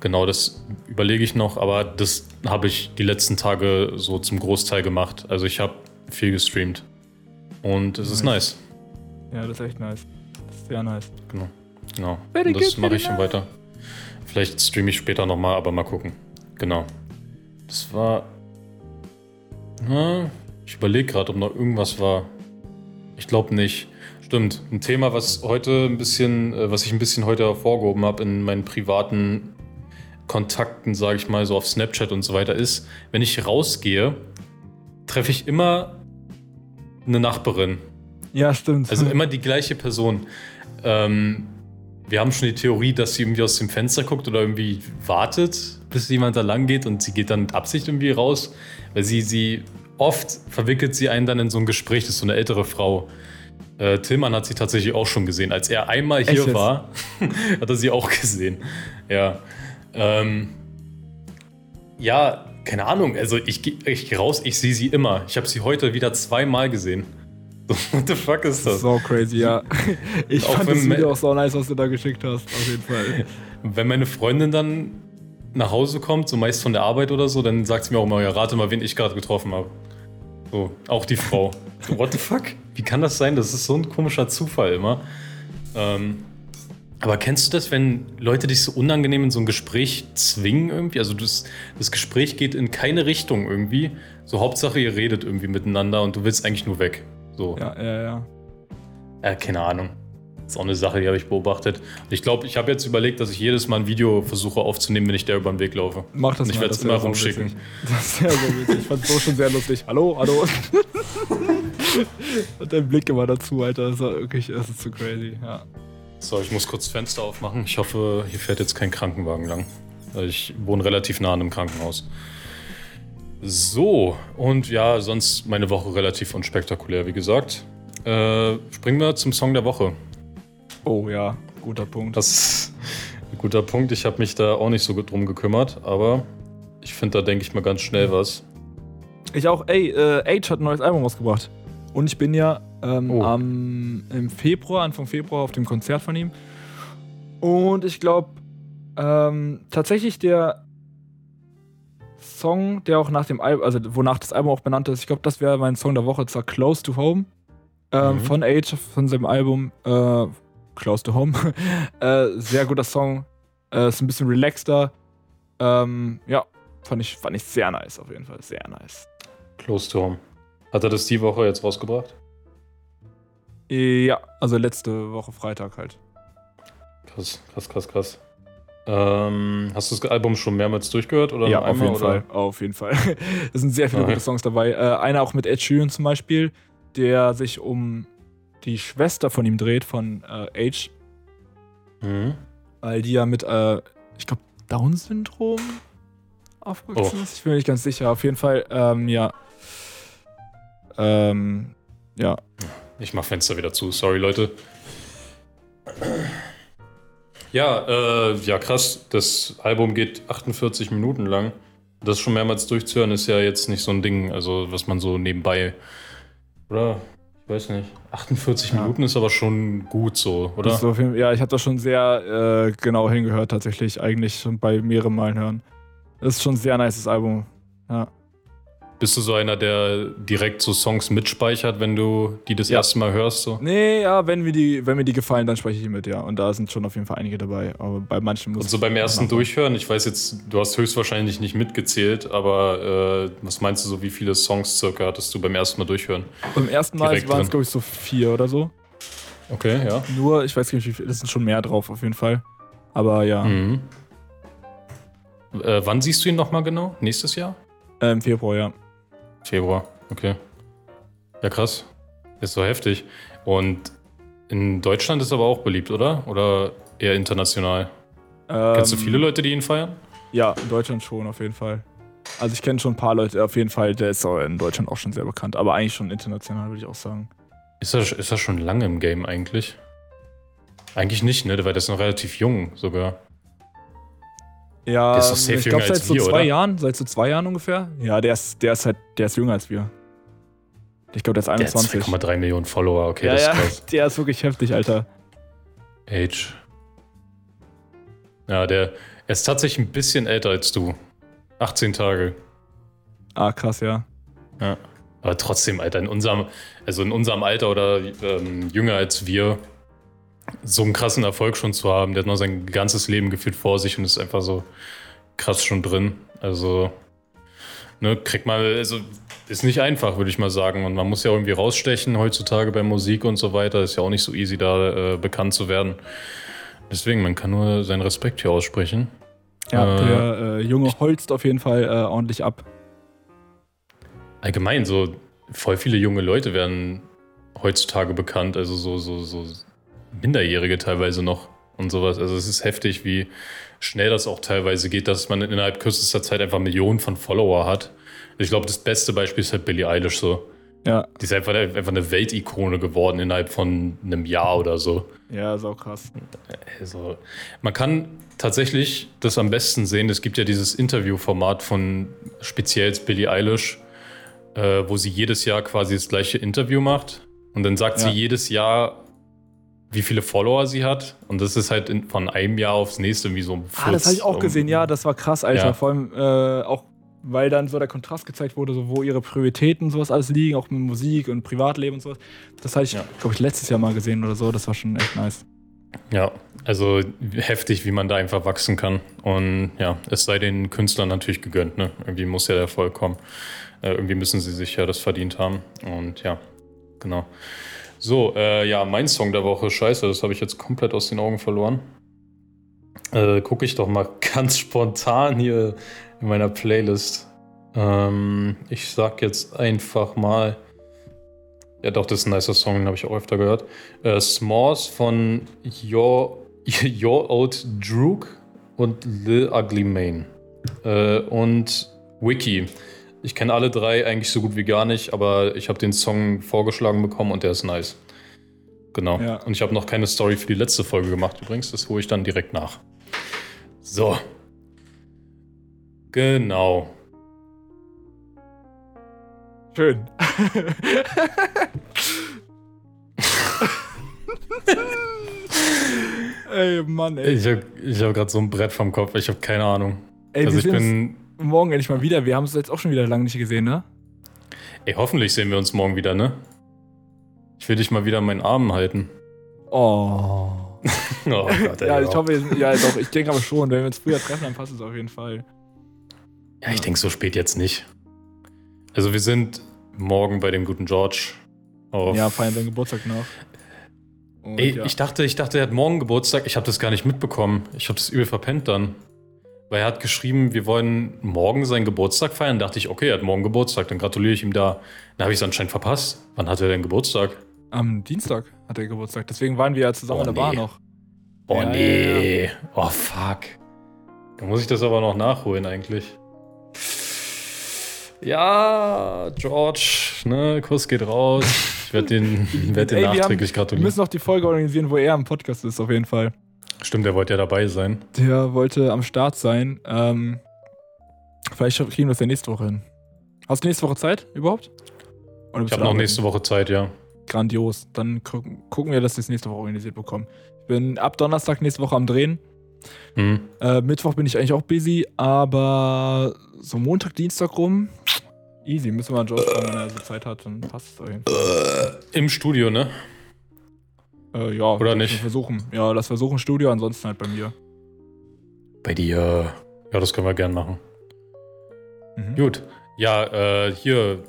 genau, das überlege ich noch, aber das habe ich die letzten Tage so zum Großteil gemacht. Also ich habe viel gestreamt. Und es ist nice. Ja, das ist echt nice. Das ist sehr nice. Genau. genau. Very Und das mache ich dann weiter. Vielleicht streame ich später nochmal, aber mal gucken. Genau. Das war. Na, ich überlege gerade, ob noch irgendwas war. Ich glaube nicht. Stimmt. Ein Thema, was heute ein bisschen, äh, was ich ein bisschen heute hervorgehoben habe in meinen privaten Kontakten, sage ich mal, so auf Snapchat und so weiter, ist, wenn ich rausgehe, treffe ich immer eine Nachbarin. Ja, stimmt. Also immer die gleiche Person. Ähm, wir haben schon die Theorie, dass sie irgendwie aus dem Fenster guckt oder irgendwie wartet, bis jemand da lang geht und sie geht dann mit Absicht irgendwie raus, weil sie, sie oft verwickelt sie einen dann in so ein Gespräch, das ist so eine ältere Frau. Äh, Tillmann hat sie tatsächlich auch schon gesehen. Als er einmal hier war, hat er sie auch gesehen. Ja. Ähm, ja, keine Ahnung. Also ich gehe ich geh raus, ich sehe sie immer. Ich habe sie heute wieder zweimal gesehen. What the fuck ist das so crazy, ja. Ich Auch fand das Video auch so nice, was du da geschickt hast, auf jeden Fall. Wenn meine Freundin dann nach Hause kommt, so meist von der Arbeit oder so, dann sagt sie mir auch immer, ja, rate mal, wen ich gerade getroffen habe. So, auch die Frau. So, what the fuck? Wie kann das sein? Das ist so ein komischer Zufall immer. Ähm, aber kennst du das, wenn Leute dich so unangenehm in so ein Gespräch zwingen irgendwie? Also das, das Gespräch geht in keine Richtung irgendwie. So Hauptsache, ihr redet irgendwie miteinander und du willst eigentlich nur weg. So. Ja, ja, ja. Äh, keine Ahnung. Das ist auch eine Sache, die habe ich beobachtet. Ich glaube, ich habe jetzt überlegt, dass ich jedes Mal ein Video versuche aufzunehmen, wenn ich der über den Weg laufe. Mach das Und ich werde es immer rumschicken. Das ist sehr, sehr witzig. Ich fand es so schon sehr lustig. Hallo, hallo. Und dein Blick immer dazu, Alter. Das war wirklich, das ist zu crazy. Ja. So, ich muss kurz Fenster aufmachen. Ich hoffe, hier fährt jetzt kein Krankenwagen lang. Ich wohne relativ nah an einem Krankenhaus. So, und ja, sonst meine Woche relativ unspektakulär, wie gesagt. Äh, springen wir zum Song der Woche. Oh ja, guter Punkt. Das ist ein guter Punkt. Ich habe mich da auch nicht so gut drum gekümmert, aber ich finde, da denke ich mal ganz schnell was. Ich auch, ey, äh, Age hat ein neues Album rausgebracht. Und ich bin ja ähm, Oh. am, im Februar, Anfang Februar, auf dem Konzert von ihm. Und ich glaube, ähm, tatsächlich der Song, der auch nach dem Album, also wonach das Album auch benannt ist, ich glaube, das wäre mein Song der Woche, zwar Close to Home. Ähm, Mhm. Von Age, von seinem Album äh, Close to Home. äh, sehr guter Song. Äh, ist ein bisschen relaxter. Ähm, ja, fand ich, fand ich sehr nice, auf jeden Fall. Sehr nice. Close to Home. Hat er das die Woche jetzt rausgebracht? Ja, also letzte Woche Freitag halt. Krass, krass, krass, krass. Ähm, hast du das Album schon mehrmals durchgehört? Oder ja, auf einmal, jeden oder? Fall. Auf jeden Fall. es sind sehr viele Okay. gute Songs dabei. Äh, einer auch mit Ed Sheeran zum Beispiel, der sich um die Schwester von ihm dreht, von äh, Age, Mhm. weil die ja mit, äh, ich glaube, Down-Syndrom aufgewachsen Oh. ist. Ich bin mir nicht ganz sicher. Auf jeden Fall, ähm, ja. Ähm, ja. Ich mach Fenster wieder zu, sorry Leute. Ja, äh, ja krass. Das Album geht 48 Minuten lang. Das schon mehrmals durchzuhören ist ja jetzt nicht so ein Ding, also was man so nebenbei. Oder? Ich weiß nicht. 48 Ja. Minuten ist aber schon gut so, oder? Auf jeden, ja, ich habe das schon sehr äh, genau hingehört, tatsächlich. Eigentlich schon bei mehreren Malen hören. Das ist schon ein sehr nices Album. Ja. Bist du so einer, der direkt so Songs mitspeichert, wenn du die das Ja. erste Mal hörst? So? Nee, ja, wenn mir, die, wenn mir die gefallen, dann spreche ich die mit, ja. Und da sind schon auf jeden Fall einige dabei. Aber bei manchen muss Und so beim ersten Durchhören, ich weiß jetzt, du hast höchstwahrscheinlich nicht mitgezählt, aber äh, was meinst du so, wie viele Songs circa hattest du beim ersten Mal durchhören? Beim ersten Mal waren es, glaube ich, so vier oder so. Okay, ja. Nur, ich weiß gar nicht, wie viel, das sind schon mehr drauf, auf jeden Fall. Aber ja, Mhm. Äh, wann siehst du ihn nochmal genau? Nächstes Jahr? äh, im Februar, ja. Februar, okay. Ja, krass. Ist so heftig. Und in Deutschland ist er aber auch beliebt, oder? Oder eher international? Kennst du Ähm, viele Leute, die ihn feiern? Ja, in Deutschland schon, auf jeden Fall. Also ich kenne schon ein paar Leute, auf jeden Fall, der ist auch in Deutschland auch schon sehr bekannt, aber eigentlich schon international, würde ich auch sagen. Ist er, ist er schon lange im Game eigentlich? Eigentlich nicht, ne? Weil der ist noch relativ jung sogar. Ja, Der ist doch safe ich glaube seit als so wir, zwei oder? Jahren, seit so zwei Jahren ungefähr. Ja, der ist, der ist halt, der ist jünger als wir. Ich glaube, der ist Der hat 21. 2,3 Millionen Follower, okay, ja, das ist ja, krass. der ist wirklich heftig, Alter. Age. Ja, der er ist tatsächlich ein bisschen älter als du. 18 Tage. Ah, krass, ja. Ja. Aber trotzdem, Alter, in unserem, also in unserem Alter oder ähm, jünger als wir, so einen krassen Erfolg schon zu haben, der hat noch sein ganzes Leben gefühlt vor sich und ist einfach so krass schon drin. Also, ne, kriegt mal, also ist nicht einfach, würde ich mal sagen. Und man muss ja irgendwie rausstechen heutzutage bei Musik und so weiter. Ist ja auch nicht so easy, da äh, bekannt zu werden. Deswegen, man kann nur seinen Respekt hier aussprechen. Ja, Äh, der äh, Junge holzt auf jeden Fall äh, ordentlich ab. allgemein so voll viele junge Leute werden heutzutage bekannt, also so, so, so Minderjährige teilweise noch und sowas. Also es ist heftig, wie schnell das auch teilweise geht, dass man innerhalb kürzester Zeit einfach Millionen von Follower hat. Ich glaube, das beste Beispiel ist halt Billie Eilish so. Ja, Die ist einfach, einfach eine Weltikone geworden innerhalb von einem Jahr oder so. ja, ist auch krass. Also, man kann tatsächlich das am besten sehen. Es gibt ja dieses Interviewformat von speziell Billie Eilish, äh, wo sie jedes Jahr quasi das gleiche Interview macht. Und dann sagt Ja. sie jedes Jahr, wie viele Follower sie hat. Und das ist halt in, von einem Jahr aufs nächste wie so ein Ah, das habe ich auch gesehen, ja, das war krass, Alter. Ja. Vor allem äh, auch, weil dann so der Kontrast gezeigt wurde, so wo ihre Prioritäten sowas alles liegen, auch mit Musik und Privatleben und sowas. Das hatte ich, Ja. glaube ich, letztes Jahr mal gesehen oder so. Das war schon echt nice. Ja, also heftig, wie man da einfach wachsen kann. Und ja, es sei den Künstlern natürlich gegönnt, ne? Irgendwie muss ja der Erfolg kommen. Äh, irgendwie müssen sie sich ja das verdient haben. Und ja, genau. So, äh, ja, mein Song der Woche, scheiße, das habe ich jetzt komplett aus den Augen verloren. Äh, Gucke ich doch mal ganz spontan hier in meiner Playlist. Ähm, ich sag jetzt einfach mal. Ja, doch, das ist ein nicer Song, den habe ich auch öfter gehört. Äh, S'mores von Your, Your Old Droog und Lil Ugly Mane. Äh, und Wiki. Ich kenne alle drei eigentlich so gut wie gar nicht, aber ich habe den Song vorgeschlagen bekommen und der ist nice. Genau. Ja. Und ich habe noch keine Story für die letzte Folge gemacht übrigens. Das hole ich dann direkt nach. So. Genau. Schön. ey, Mann, ey. Ich habe hab gerade so ein Brett vom Kopf. Ich habe keine Ahnung. ey also ich bin. Uns morgen endlich mal wieder. Wir haben es jetzt auch schon wieder lange nicht gesehen, ne? Ey, hoffentlich sehen wir uns morgen wieder, ne? Ich will dich mal wieder in meinen Armen halten. Oh. Oh Gott, ey, Ja, ich hoffe, ja, doch, ich denke aber schon, wenn wir uns früher treffen, dann passt es auf jeden Fall. Ja, ich denke so spät jetzt nicht. Also wir sind morgen bei dem guten George. Ja, feiern seinen Geburtstag nach. Und Ey, ja. ich dachte, ich dachte, er hat morgen Geburtstag. Ich habe das gar nicht mitbekommen. Ich habe das übel verpennt dann. Weil er hat geschrieben, wir wollen morgen seinen Geburtstag feiern. Dachte ich, okay, er hat morgen Geburtstag, dann gratuliere ich ihm da. Dann habe ich es anscheinend verpasst. Wann hat er denn Geburtstag? Am Dienstag hat er Geburtstag, deswegen waren wir ja zusammen Oh, in der Bar nee. noch. Oh Ja, nee. Oh fuck. Dann muss ich das aber noch nachholen eigentlich. Ja, George, ne, Kuss geht raus. Ich werde den, werd den Ey, wir haben- nachträglich Wir gratulieren. müssen noch die Folge organisieren, wo er im Podcast ist, auf jeden Fall. Stimmt, der wollte ja dabei sein. Der wollte am Start sein. Ähm, Vielleicht kriegen wir das ja nächste Woche hin. Hast du nächste Woche Zeit überhaupt? Oder Ich habe noch nächste Woche Zeit, ja. Grandios. Dann gucken, wir, dass wir es nächste Woche organisiert bekommen. Ich bin ab Donnerstag nächste Woche am Drehen. Hm. Äh, Mittwoch bin ich eigentlich auch busy, aber so Montag, Dienstag rum, easy. Müssen wir mal Joe fragen, wenn er so Zeit hat, dann passt es Fall. Im Studio, ne? Äh, ja, Oder lass nicht? Versuchen. Ja, lass versuchen Studio, ansonsten halt bei mir. Bei dir. Ja, das können wir gern machen. Mhm. Gut. Ja, äh, hier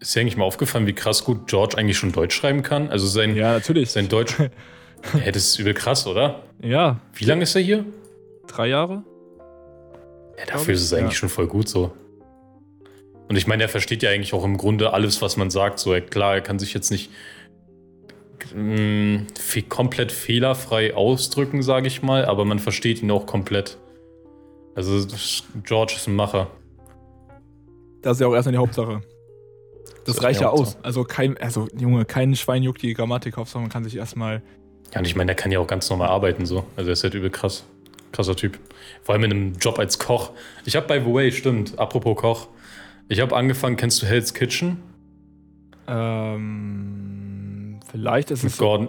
ist dir eigentlich mal aufgefallen, wie krass gut George eigentlich schon Deutsch schreiben kann. Also sein, Ja, natürlich. sein Deutsch. Hä, das ist übel krass, oder? ja, Wie lange ist er hier? drei Jahre? Ja, dafür ist es eigentlich Ja. schon voll gut so. Und ich meine, er versteht ja eigentlich auch im Grunde alles, was man sagt. So, klar, er kann sich jetzt nicht komplett fehlerfrei ausdrücken, sage ich mal, aber man versteht ihn auch komplett. Also das- George ist ein Macher. Das ist ja auch erstmal die Hauptsache. Das ist reicht ja aus. Also kein, also Junge, kein Schwein juckt die Grammatik auf, sondern man kann sich erstmal. Ja, und ich meine, der kann ja auch ganz normal arbeiten so. Also er ist halt übel krass. Krasser Typ. Vor allem in einem Job als Koch. Ich habe bei The Way, stimmt, apropos Koch. Ich habe angefangen, kennst du Hell's Kitchen? Ähm, vielleicht ist Mit es. Gordon,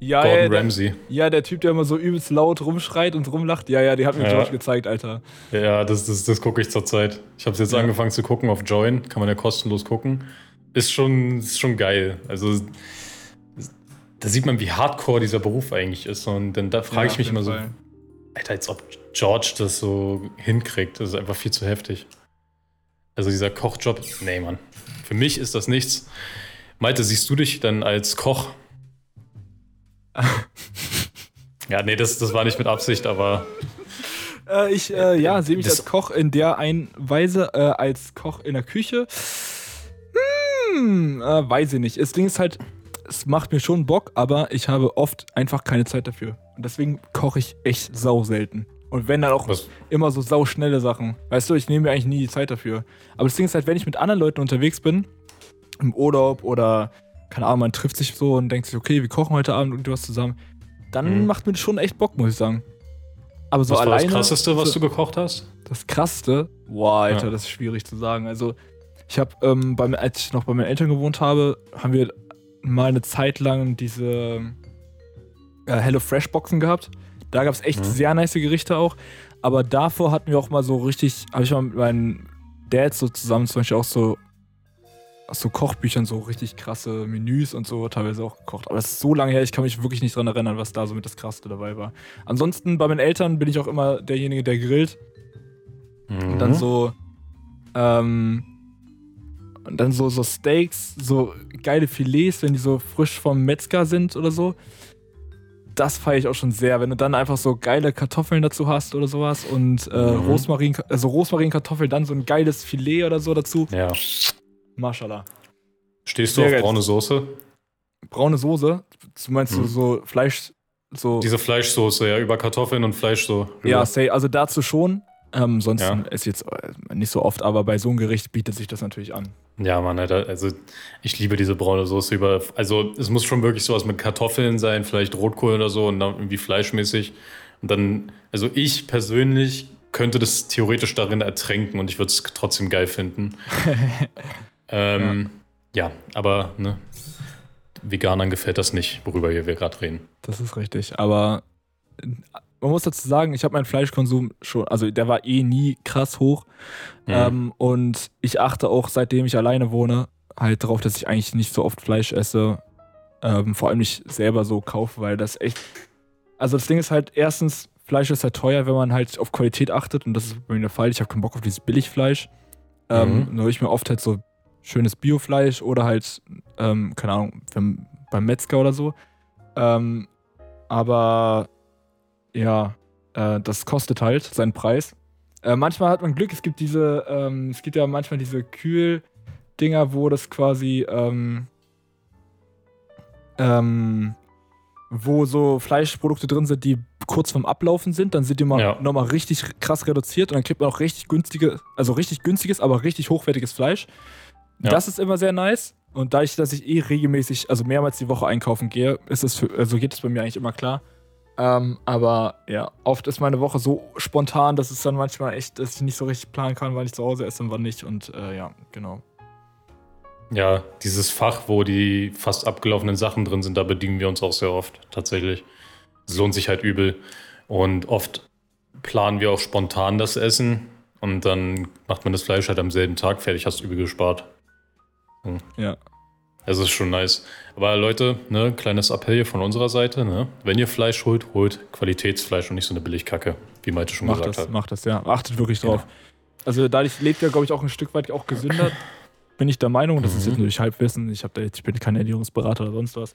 ja, Gordon ja, der, Ramsay. ja, der Typ, der immer so übelst laut rumschreit und rumlacht. Ja, ja, die hat mir Ja. George gezeigt, Alter. Ja, das, das, das gucke ich zurzeit. Ich habe es jetzt Ja. angefangen zu gucken auf Join. Kann man ja kostenlos gucken. Ist schon, ist schon geil. Also da sieht man, wie hardcore dieser Beruf eigentlich ist. Und dann da frage Ja, ich mich immer jeden so, Fall. Alter, als ob George das so hinkriegt. Das ist einfach viel zu heftig. Also dieser Kochjob, nee, Mann. Für mich ist das nichts. Malte, siehst du dich dann als Koch? ja, nee, das, das war nicht mit Absicht, aber Äh, ich, äh, ja, sehe mich Das- als Koch in der einen Weise, äh, als Koch in der Küche. Hm, äh, weiß ich nicht. Das Ding ist halt, es macht mir schon Bock, aber ich habe oft einfach keine Zeit dafür. Und deswegen koche ich echt sau selten. Und wenn dann auch was, immer so sau schnelle Sachen. Weißt du, ich nehme mir eigentlich nie die Zeit dafür. Aber das Ding ist halt, wenn ich mit anderen Leuten unterwegs bin, im Urlaub oder, keine Ahnung, man trifft sich so und denkt sich, okay, wir kochen heute Abend irgendwas zusammen, dann Mhm. macht mir das schon echt Bock, muss ich sagen. Aber so was war alleine. das Krasseste, was so, du gekocht hast? Das Krasseste? Boah, Alter, Ja. das ist schwierig zu sagen. Also, ich habe, ähm, beim- als ich noch bei meinen Eltern gewohnt habe, haben wir mal eine Zeit lang diese äh, Hello Fresh Boxen gehabt. Da gab es echt Mhm. sehr nice Gerichte auch. Aber davor hatten wir auch mal so richtig, habe ich mal mit meinen Dads so zusammen zum Beispiel auch so aus so Kochbüchern so richtig krasse Menüs und so teilweise auch gekocht. Aber es ist so lange her, ich kann mich wirklich nicht dran erinnern, was da so mit das Krasseste dabei war. Ansonsten bei meinen Eltern bin ich auch immer derjenige, der grillt. Und dann Mhm. so, ähm, und dann so, so Steaks, so geile Filets, wenn die so frisch vom Metzger sind oder so. Das feiere ich auch schon sehr, wenn du dann einfach so geile Kartoffeln dazu hast oder sowas und äh, Mhm. Rosmarin, also Rosmarinkartoffeln, dann so ein geiles Filet oder so dazu. Ja. Mashallah. Stehst du auf braune Soße? Braune Soße, du meinst Mhm. so, so Fleisch, so. Diese Fleischsoße, ja, über Kartoffeln und Fleisch so. ja, rüber. say, also dazu schon. Ähm, sonst Ja. ist jetzt äh, nicht so oft, aber bei so einem Gericht bietet sich das natürlich an. Ja, Mann, Alter, also ich liebe diese braune Soße über. Also es muss schon wirklich sowas mit Kartoffeln sein, vielleicht Rotkohl oder so und dann irgendwie fleischmäßig. Und dann, also ich persönlich könnte das theoretisch darin ertränken und ich würde es trotzdem geil finden. ähm, ja. aber ne, Veganern gefällt das nicht, worüber wir gerade reden. Das ist richtig. Aber man muss dazu sagen, ich habe meinen Fleischkonsum schon, also der war eh nie krass hoch. Mhm. Ähm, und ich achte auch, seitdem ich alleine wohne, halt darauf, dass ich eigentlich nicht so oft Fleisch esse. Ähm, vor allem nicht selber so kaufe, weil das echt. Also das Ding ist halt, erstens, Fleisch ist halt teuer, wenn man halt auf Qualität achtet. Und das ist bei mir der Fall. Ich habe keinen Bock auf dieses Billigfleisch. Ähm, Mhm. Nur ich mir oft halt so schönes Biofleisch oder halt, ähm, keine Ahnung, beim Metzger oder so. Ähm, aber ja, äh, das kostet halt seinen Preis. Äh, manchmal hat man Glück, es gibt diese, ähm, es gibt ja manchmal diese Kühldinger, wo das quasi, ähm, ähm, wo so Fleischprodukte drin sind, die kurz vorm Ablaufen sind, dann sind die mal Ja. nochmal richtig krass reduziert und dann kriegt man auch richtig günstige, also richtig günstiges, aber richtig hochwertiges Fleisch. Ja. Das ist immer sehr nice. Und dadurch, dass ich eh regelmäßig, also mehrmals die Woche einkaufen gehe, ist es für, also geht es bei mir eigentlich immer klar. Ähm, aber ja, oft ist meine Woche so spontan, dass es dann manchmal echt, dass ich nicht so richtig planen kann, wann ich zu Hause esse und wann nicht. Und äh, ja, genau. Ja, dieses Fach, wo die fast abgelaufenen Sachen drin sind, da bedienen wir uns auch sehr oft tatsächlich. Es lohnt sich halt übel. Und oft planen wir auch spontan das Essen und dann macht man das Fleisch halt am selben Tag fertig, hast übel gespart. Hm. Ja. Es ist schon nice. Aber Leute, ne, kleines Appell hier von unserer Seite, ne? Wenn ihr Fleisch holt, holt Qualitätsfleisch und nicht so eine Billigkacke, wie Malte schon Macht gesagt das, hat. macht das, ja. Achtet wirklich drauf. Also dadurch lebt er, glaube ich, auch ein Stück weit auch gesünder. bin ich der Meinung. Das ist Mhm. jetzt natürlich Halbwissen. Ich, da jetzt, ich bin kein Ernährungsberater oder sonst was.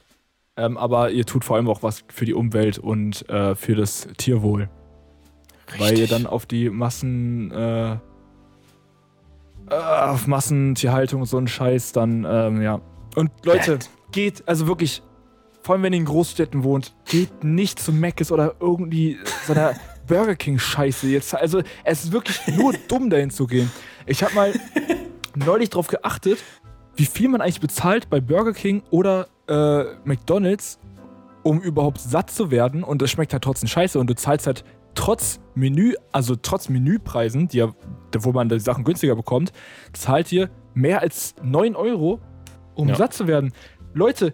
Ähm, aber ihr tut vor allem auch was für die Umwelt und äh, für das Tierwohl. Weil ihr dann auf die Massen, äh, äh, auf Massentierhaltung und so einen Scheiß dann, ähm, ja. Und Leute, geht, also wirklich, vor allem wenn ihr in Großstädten wohnt, geht nicht zu Mc's oder irgendwie so einer Burger King Scheiße jetzt. Also es ist wirklich nur dumm dahin zu gehen. Ich habe mal neulich drauf geachtet, wie viel man eigentlich bezahlt bei Burger King oder äh, McDonald's, um überhaupt satt zu werden und es schmeckt halt trotzdem scheiße und du zahlst halt trotz Menü, also trotz Menüpreisen, die ja, wo man die Sachen günstiger bekommt, zahlt ihr mehr als 9 Euro, um Ja. satt zu werden. Leute,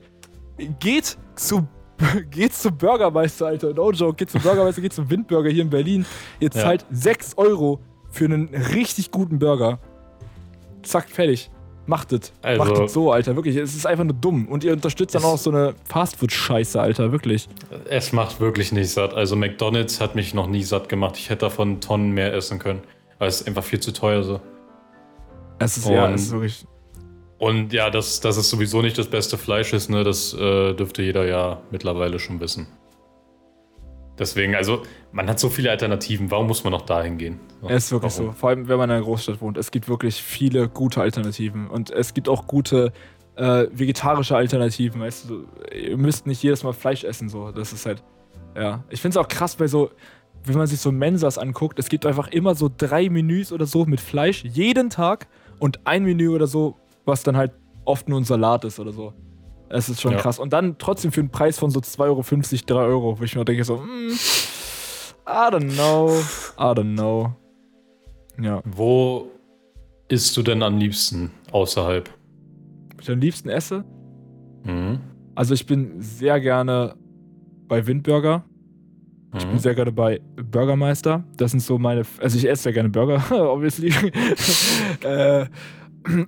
geht zu geht zum Burgermeister, Alter. No joke, geht zum Burgermeister, geht zum Windburger hier in Berlin. Ihr Ja. zahlt 6 Euro für einen richtig guten Burger. Zack, fertig. Macht es. Also- Macht es so, Alter. Wirklich, es ist einfach nur dumm. Und ihr unterstützt dann auch so eine Fastfood-Scheiße, Alter. Wirklich. Es macht wirklich nicht satt. Also McDonalds hat mich noch nie satt gemacht. Ich hätte davon Tonnen mehr essen können. Weil es ist einfach viel zu teuer so. Es ist, ja, Und- es ist wirklich. Und ja, dass, dass es sowieso nicht das beste Fleisch ist, ne, das äh, dürfte jeder ja mittlerweile schon wissen. Deswegen, also, man hat so viele Alternativen. Warum muss man noch dahin gehen? So, Es ist wirklich warum? so. Vor allem, wenn man in einer Großstadt wohnt. Es gibt wirklich viele gute Alternativen. Und es gibt auch gute äh, vegetarische Alternativen. Weißt du, ihr müsst nicht jedes Mal Fleisch essen. So. Das ist halt. Ja. Ich finde es auch krass bei so. Wenn man sich so Mensas anguckt, es gibt einfach immer so drei Menüs oder so mit Fleisch jeden Tag und ein Menü oder so, was dann halt oft nur ein Salat ist oder so. Es ist schon Ja. krass. Und dann trotzdem für einen Preis von so 2,50 Euro, 3 Euro, wo ich mir denke so, mm, I don't know, I don't know. Ja. Wo isst du denn am liebsten außerhalb? Ich am liebsten esse? Mhm. Also ich bin sehr gerne bei Windburger. Ich bin Mhm. sehr gerne bei Burgermeister. Das sind so meine. Also ich esse sehr gerne Burger, obviously. äh,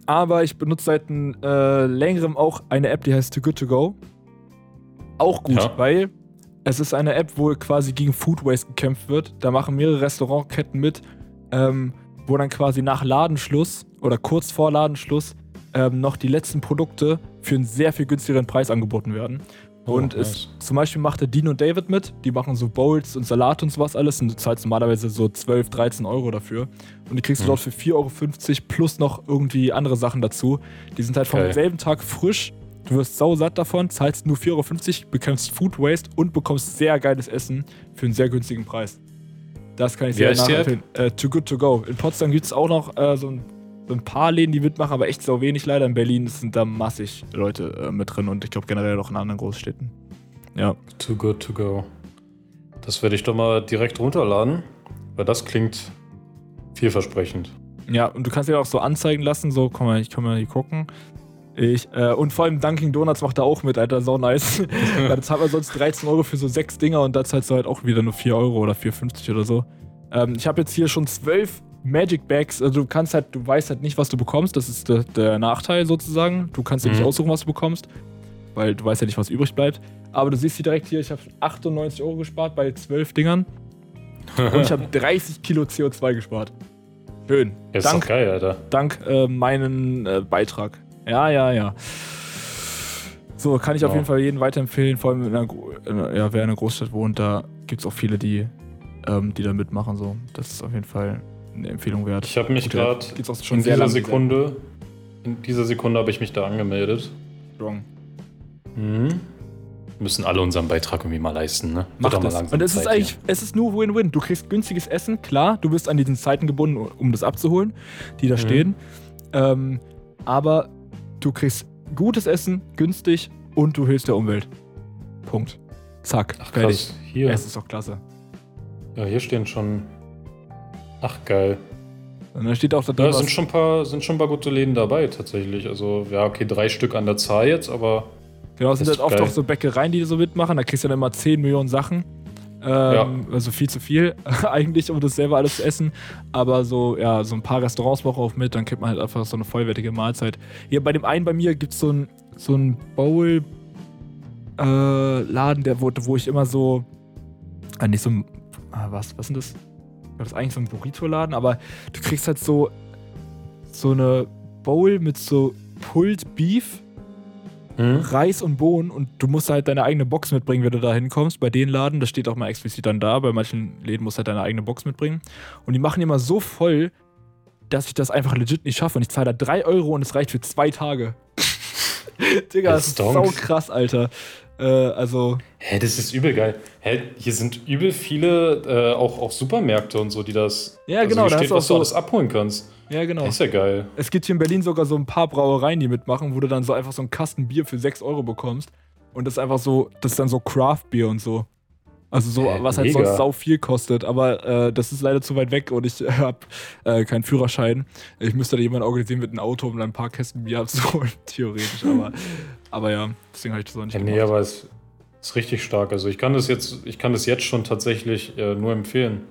aber ich benutze seit ein, äh, längerem auch eine App, die heißt Too Good To Go. Auch gut, Ja. weil es ist eine App, wo quasi gegen Food Waste gekämpft wird. Da machen mehrere Restaurantketten mit, ähm, wo dann quasi nach Ladenschluss oder kurz vor Ladenschluss ähm, noch die letzten Produkte für einen sehr viel günstigeren Preis angeboten werden. Oh, Und es, nice. zum Beispiel macht der Dean und David mit. Die machen so Bowls und Salat und sowas alles. Und du zahlst normalerweise so 12, 13 Euro dafür. Und die kriegst du Mhm. dort für 4,50 Euro plus noch irgendwie andere Sachen dazu. Die sind halt vom Geil. selben Tag frisch. Du wirst sausatt davon, zahlst nur 4,50 Euro, bekommst Food Waste und bekommst sehr geiles Essen für einen sehr günstigen Preis. Das kann ich sehr nachempfehlen. Äh, too Good To Go. In Potsdam gibt es auch noch äh, so, ein, ein paar Läden, die mitmachen, aber echt so wenig leider. In Berlin sind da massig Leute äh, mit drin und ich glaube generell auch in anderen Großstädten. Ja. Too good to go. Das werde ich doch mal direkt runterladen, weil das klingt vielversprechend. Ja, und du kannst dir auch so anzeigen lassen, so, komm mal, ich kann mal hier gucken. Ich, äh, und vor allem Dunkin' Donuts macht da auch mit, Alter, so nice. da zahlt man sonst 13 Euro für so sechs Dinger und da zahlst du halt auch wieder nur 4 Euro oder 4,50 oder so. Ähm, ich habe jetzt hier schon zwölf Magic Bags, also du kannst halt, du weißt halt nicht, was du bekommst, das ist der, der Nachteil sozusagen. Du kannst dir nicht Mhm. aussuchen, was du bekommst, weil du weißt ja nicht, was übrig bleibt. Aber du siehst hier direkt hier, ich habe 98 Euro gespart bei zwölf Dingern und ich habe 30 Kilo CO2 gespart. Schön. Ja, ist Dank doch geil, Alter. dank äh, meinen äh, Beitrag. Ja, ja, ja. So, kann ich auf Ja. jeden Fall jeden weiterempfehlen, vor allem in einer, in einer, ja, wer in einer Großstadt wohnt, da gibt es auch viele, die, ähm, die da mitmachen. So. Das ist auf jeden Fall eine Empfehlung wert. Ich habe mich gerade in dieser Sekunde, in dieser Sekunde habe ich mich da angemeldet. strong. Mhm. Müssen alle unseren Beitrag irgendwie mal leisten, ne? Wird Mach mal das. langsam Und es ist Zeit eigentlich, es ist nur Win-Win. Du kriegst günstiges Essen, klar, du bist an diesen Zeiten gebunden, um das abzuholen, die da Mhm. stehen. Ähm, aber du kriegst gutes Essen, günstig und du hilfst der Umwelt. Punkt. Zack, Ach fertig. krass, hier. Es ist doch klasse. Ja, hier stehen schon. Ach geil. Und dann steht auch da drin, Da sind schon ein paar, sind schon ein paar gute Läden dabei tatsächlich. Also ja, okay, drei Stück an der Zahl jetzt, aber Genau, es sind halt oft geil. auch so Bäckereien, die so mitmachen. Da kriegst du dann immer 10 Millionen Sachen. Ähm, Also viel zu viel eigentlich, um das selber alles zu essen. Aber so, ja, so ein paar Restaurants brauchen auch mit, dann kriegt man halt einfach so eine vollwertige Mahlzeit. Hier bei dem einen bei mir gibt es so ein, so ein Bowl-Laden, der wo, wo ich immer so. Ah, nicht so ein. Ah, was, was ist denn das? Das ist eigentlich so ein Burrito-Laden, aber du kriegst halt so. So eine Bowl mit so Pulled Beef hm? Reis und Bohnen und du musst halt deine eigene Box mitbringen, wenn du da hinkommst. Bei den Laden, das steht auch mal explizit dann da, bei manchen Läden musst du halt deine eigene Box mitbringen. Und die machen immer so voll, dass ich das einfach legit nicht schaffe. Und ich zahle da 3 Euro und es reicht für zwei Tage. Digga, das ist sau krass, Alter. Äh, also, Hä, das ist übel geil. Hä, hier sind übel viele, äh, auch, auch Supermärkte und so, die das. Ja, also genau, Hier da steht, hast du was auch du so- alles abholen kannst. ja, genau. Das ist ja geil. Es gibt hier in Berlin sogar so ein paar Brauereien, die mitmachen, wo du dann so einfach so einen Kasten Bier für 6 Euro bekommst. Und das ist einfach so, das ist dann so Craft-Bier und so. Also so, Äh, was halt mega. sonst sau viel kostet. Aber äh, das ist leider zu weit weg und ich äh, habe äh, keinen Führerschein. Ich müsste da jemanden organisieren mit einem Auto, um dann ein paar Kästen Bier abzuholen, theoretisch. Aber, aber ja, deswegen habe ich das auch nicht Ja, gemacht. nee, aber es ist richtig stark. Also ich kann das jetzt, ich kann das jetzt schon tatsächlich äh, nur empfehlen.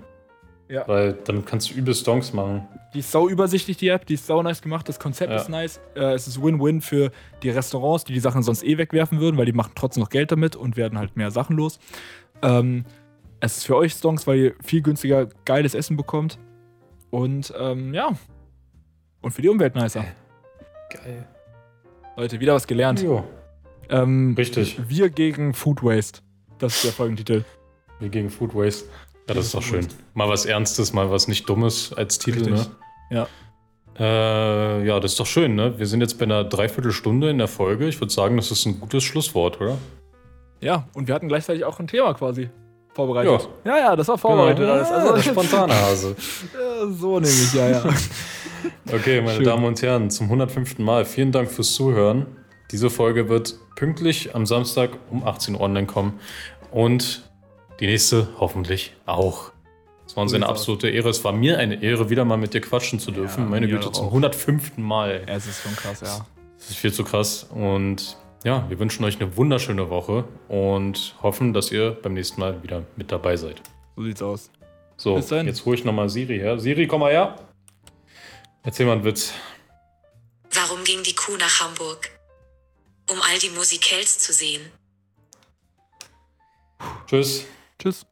Ja. Weil dann kannst du übel Stonks machen. Die ist sau übersichtlich, die App, die ist sau nice gemacht, das Konzept Ja. ist nice. Äh, es ist Win-Win für die Restaurants, die die Sachen sonst eh wegwerfen würden, weil die machen trotzdem noch Geld damit und werden halt mehr Sachen los. Ähm, es ist für euch Stonks, weil ihr viel günstiger geiles Essen bekommt. Und ähm, ja. Und für die Umwelt nicer. Geil. Leute, wieder was gelernt. Jo, Ähm, richtig. Wir gegen Food Waste. Das ist der Folgentitel. Wir gegen Food Waste. Ja, das ist doch schön. Mal was Ernstes, mal was nicht Dummes als Titel, Richtig. ne? Ja. Äh, ja, das ist doch schön, ne? Wir sind jetzt bei einer Dreiviertelstunde in der Folge. Ich würde sagen, das ist ein gutes Schlusswort, oder? Ja, und wir hatten gleichzeitig auch ein Thema quasi vorbereitet. Ja, ja, das war vorbereitet alles. Also, spontane Hase. Ja, so nämlich, ja, ja. Okay, meine Schön. Damen und Herren, zum 105. Mal vielen Dank fürs Zuhören. Diese Folge wird pünktlich am Samstag um 18 Uhr online kommen und die nächste hoffentlich auch. Es war uns eine absolute Ehre. Es war mir eine Ehre, wieder mal mit dir quatschen zu dürfen. Ja, Meine Güte, zum auch. 105. Mal. Ja, es ist schon krass, ja. Das ist viel zu krass. Und ja, wir wünschen euch eine wunderschöne Woche und hoffen, dass ihr beim nächsten Mal wieder mit dabei seid. So sieht's aus. So, jetzt hole ich nochmal Siri her. Siri, komm mal her. Erzähl mal einen Witz. Warum ging die Kuh nach Hamburg? Um all die Musikels zu sehen. Tschüss. Tschüss.